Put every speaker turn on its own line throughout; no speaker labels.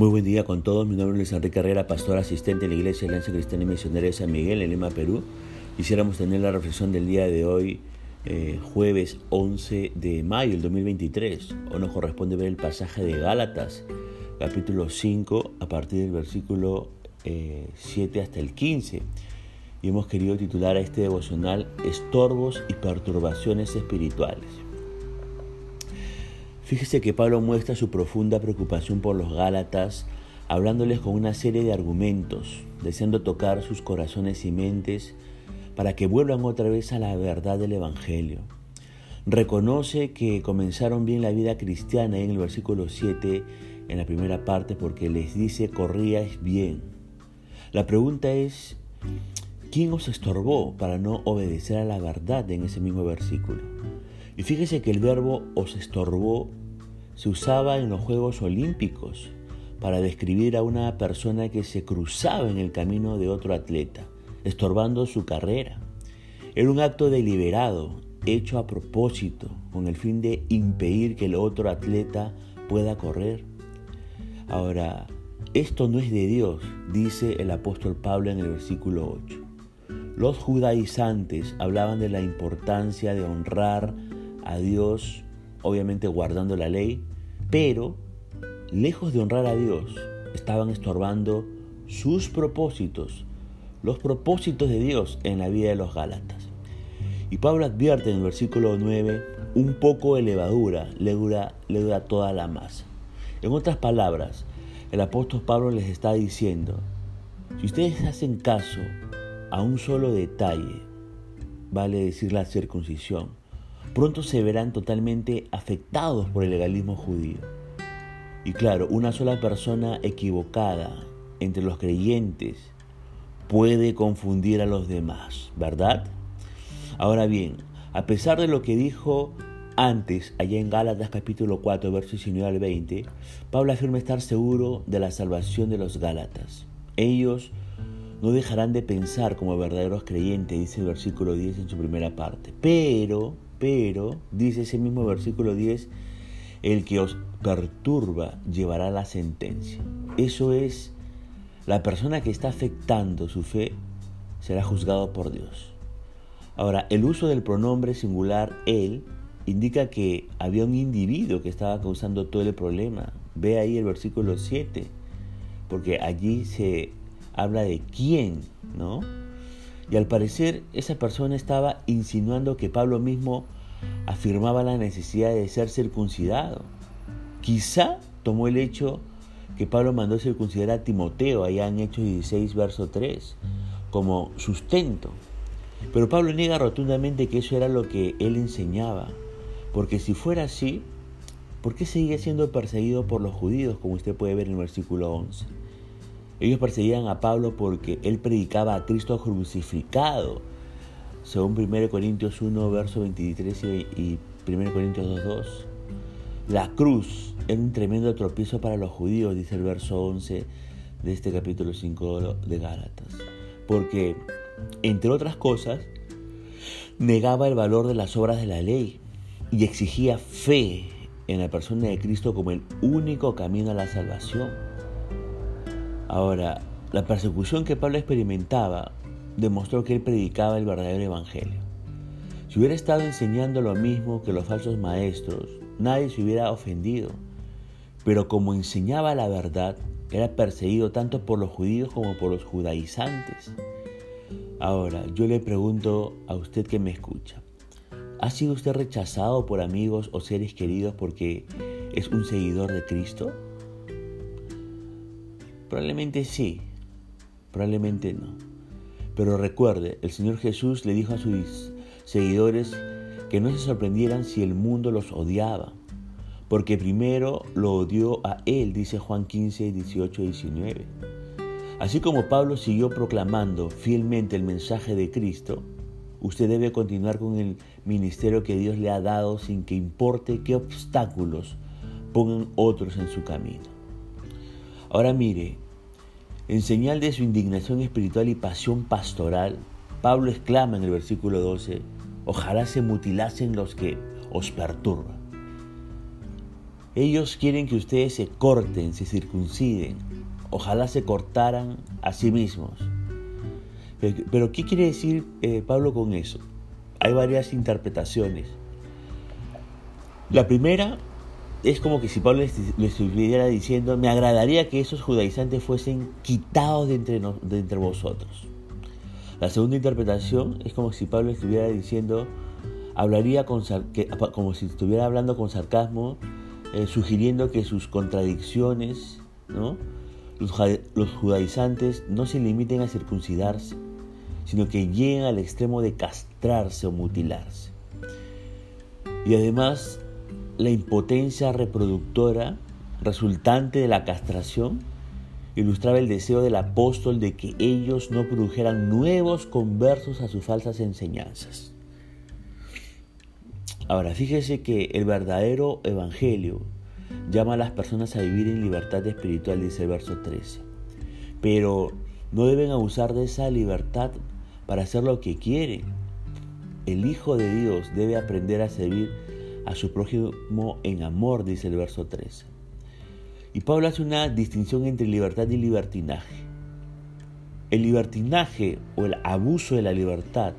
Muy buen día con todos. Mi nombre es Enrique Herrera, pastor asistente de la Iglesia de Alianza Cristiana y Misionera de San Miguel en Lima, Perú. Quisiéramos tener la reflexión del día de hoy, eh, jueves 11 de mayo del 2023. Hoy nos corresponde ver el pasaje de Gálatas, capítulo 5, a partir del versículo 7 eh, hasta el 15. Y hemos querido titular a este devocional Estorbos y perturbaciones espirituales. Fíjese que Pablo muestra su profunda preocupación por los Gálatas, hablándoles con una serie de argumentos, deseando tocar sus corazones y mentes para que vuelvan otra vez a la verdad del Evangelio. Reconoce que comenzaron bien la vida cristiana en el versículo 7, en la primera parte, porque les dice, corríais bien. La pregunta es, ¿quién os estorbó para no obedecer a la verdad en ese mismo versículo? Y fíjese que el verbo os estorbó se usaba en los Juegos Olímpicos para describir a una persona que se cruzaba en el camino de otro atleta, estorbando su carrera. Era un acto deliberado, hecho a propósito, con el fin de impedir que el otro atleta pueda correr. Ahora, esto no es de Dios, dice el apóstol Pablo en el versículo 8. Los judaizantes hablaban de la importancia de honrar a Dios, obviamente guardando la ley, pero, lejos de honrar a Dios, estaban estorbando sus propósitos, los propósitos de Dios en la vida de los Gálatas. Y Pablo advierte en el versículo 9, un poco de levadura le dura, toda la masa. En otras palabras, el apóstol Pablo les está diciendo, si ustedes hacen caso a un solo detalle, vale decir la circuncisión, pronto se verán totalmente afectados por el legalismo judío. Y claro, una sola persona equivocada entre los creyentes puede confundir a los demás, ¿verdad? Ahora bien, a pesar de lo que dijo antes, allá en Gálatas capítulo 4, versos 19 al 20, Pablo afirma estar seguro de la salvación de los Gálatas. Ellos no dejarán de pensar como verdaderos creyentes, dice el versículo 10 en su primera parte. Pero pero, dice ese mismo versículo 10, el que os perturba llevará la sentencia. Eso es, la persona que está afectando su fe será juzgado por Dios. Ahora, el uso del pronombre singular él indica que había un individuo que estaba causando todo el problema. Ve ahí el versículo 7, porque allí se habla de quién, ¿no? Y al parecer esa persona estaba insinuando que Pablo mismo afirmaba la necesidad de ser circuncidado. Quizá tomó el hecho que Pablo mandó circuncidar a Timoteo allá en Hechos 16, verso 3, como sustento. Pero Pablo niega rotundamente que eso era lo que él enseñaba, porque si fuera así, ¿por qué seguía siendo perseguido por los judíos, como usted puede ver en el versículo 11? Ellos perseguían a Pablo porque él predicaba a Cristo crucificado, según 1 Corintios 1, verso 23 y 1 Corintios 2, 2. La cruz era un tremendo tropiezo para los judíos, dice el verso 11 de este capítulo 5 de Gálatas. Porque, entre otras cosas, negaba el valor de las obras de la ley y exigía fe en la persona de Cristo como el único camino a la salvación. Ahora, la persecución que Pablo experimentaba demostró que él predicaba el verdadero evangelio. Si hubiera estado enseñando lo mismo que los falsos maestros, nadie se hubiera ofendido. Pero como enseñaba la verdad, era perseguido tanto por los judíos como por los judaizantes. Ahora, yo le pregunto a usted que me escucha, ¿ha sido usted rechazado por amigos o seres queridos porque es un seguidor de Cristo? Probablemente sí, probablemente no. Pero recuerde, el Señor Jesús le dijo a sus seguidores que no se sorprendieran si el mundo los odiaba, porque primero lo odió a Él, dice Juan 15, 18 y 19. Así como Pablo siguió proclamando fielmente el mensaje de Cristo, usted debe continuar con el ministerio que Dios le ha dado sin que importe qué obstáculos pongan otros en su camino. Ahora mire, en señal de su indignación espiritual y pasión pastoral, Pablo exclama en el versículo 12, ojalá se mutilasen los que os perturban. Ellos quieren que ustedes se corten, se circunciden. Ojalá se cortaran a sí mismos. Pero ¿qué quiere decir eh, Pablo con eso? Hay varias interpretaciones. La primera es como que si Pablo le estuviera diciendo, me agradaría que esos judaizantes fuesen quitados de entre, de entre vosotros. La segunda interpretación es como si Pablo estuviera diciendo, hablaría con, como si estuviera hablando con sarcasmo, eh, sugiriendo que sus contradicciones, ¿no? los, los judaizantes no se limiten a circuncidarse, sino que lleguen al extremo de castrarse o mutilarse. Y además, la impotencia reproductora resultante de la castración ilustraba el deseo del apóstol de que ellos no produjeran nuevos conversos a sus falsas enseñanzas. Ahora, fíjese que el verdadero evangelio llama a las personas a vivir en libertad espiritual, dice el verso 13. Pero no deben abusar de esa libertad para hacer lo que quieren. El Hijo de Dios debe aprender a servir a su prójimo en amor, dice el verso 13. Y Pablo hace una distinción entre libertad y libertinaje. El libertinaje o el abuso de la libertad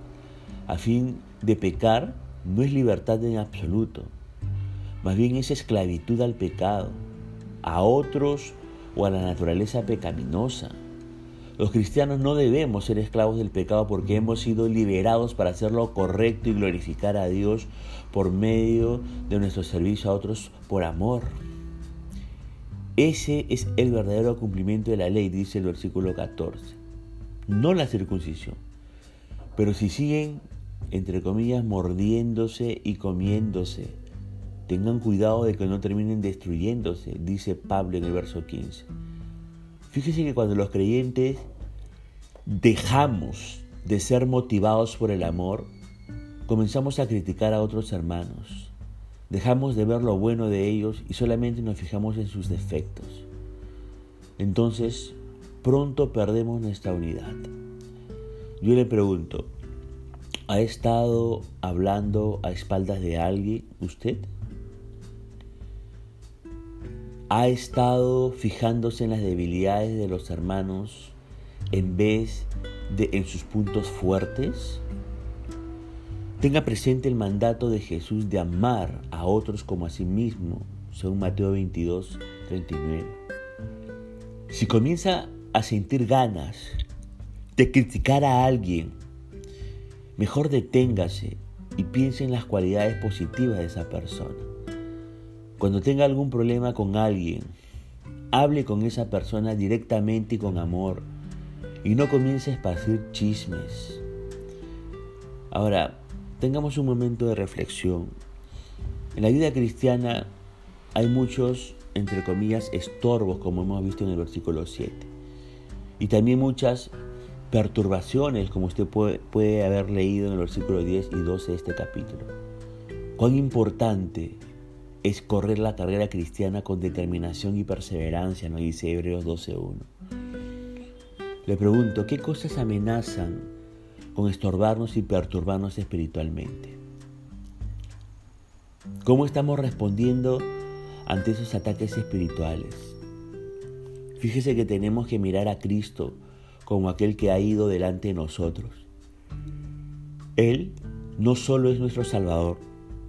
a fin de pecar no es libertad en absoluto, más bien es esclavitud al pecado, a otros o a la naturaleza pecaminosa. Los cristianos no debemos ser esclavos del pecado porque hemos sido liberados para hacer lo correcto y glorificar a Dios por medio de nuestro servicio a otros por amor. Ese es el verdadero cumplimiento de la ley, dice el versículo 14. No la circuncisión. Pero si siguen, entre comillas, mordiéndose y comiéndose, tengan cuidado de que no terminen destruyéndose, dice Pablo en el verso 15. Fíjese que cuando los creyentes dejamos de ser motivados por el amor, comenzamos a criticar a otros hermanos. Dejamos de ver lo bueno de ellos y solamente nos fijamos en sus defectos. Entonces, pronto perdemos nuestra unidad. Yo le pregunto, ¿ha estado hablando a espaldas de alguien usted? Ha estado fijándose en las debilidades de los hermanos en vez de en sus puntos fuertes? Tenga presente el mandato de Jesús de amar a otros como a sí mismo, según Mateo 22, 39. Si comienza a sentir ganas de criticar a alguien, mejor deténgase y piense en las cualidades positivas de esa persona. Cuando tenga algún problema con alguien, hable con esa persona directamente y con amor y no comience a esparcir chismes. Ahora, tengamos un momento de reflexión. En la vida cristiana hay muchos, entre comillas, estorbos, como hemos visto en el versículo 7. Y también muchas perturbaciones, como usted puede, puede haber leído en el versículo 10 y 12 de este capítulo. Cuán importante es correr la carrera cristiana con determinación y perseverancia, nos dice Hebreos 12.1. Le pregunto, ¿qué cosas amenazan con estorbarnos y perturbarnos espiritualmente? ¿Cómo estamos respondiendo ante esos ataques espirituales? Fíjese que tenemos que mirar a Cristo como aquel que ha ido delante de nosotros. Él no solo es nuestro Salvador,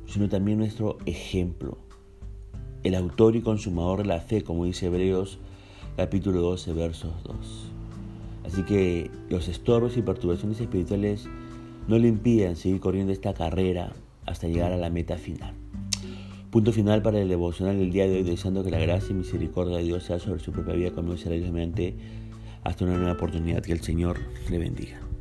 sino también nuestro ejemplo. El autor y consumador de la fe, como dice Hebreos capítulo 12, versos 2. Así que los estorbos y perturbaciones espirituales no le impiden seguir corriendo esta carrera hasta llegar a la meta final. Punto final para el devocional del día de hoy, deseando que la gracia y misericordia de Dios sea sobre su propia vida, conmigo será hasta una nueva oportunidad. Que el Señor le bendiga.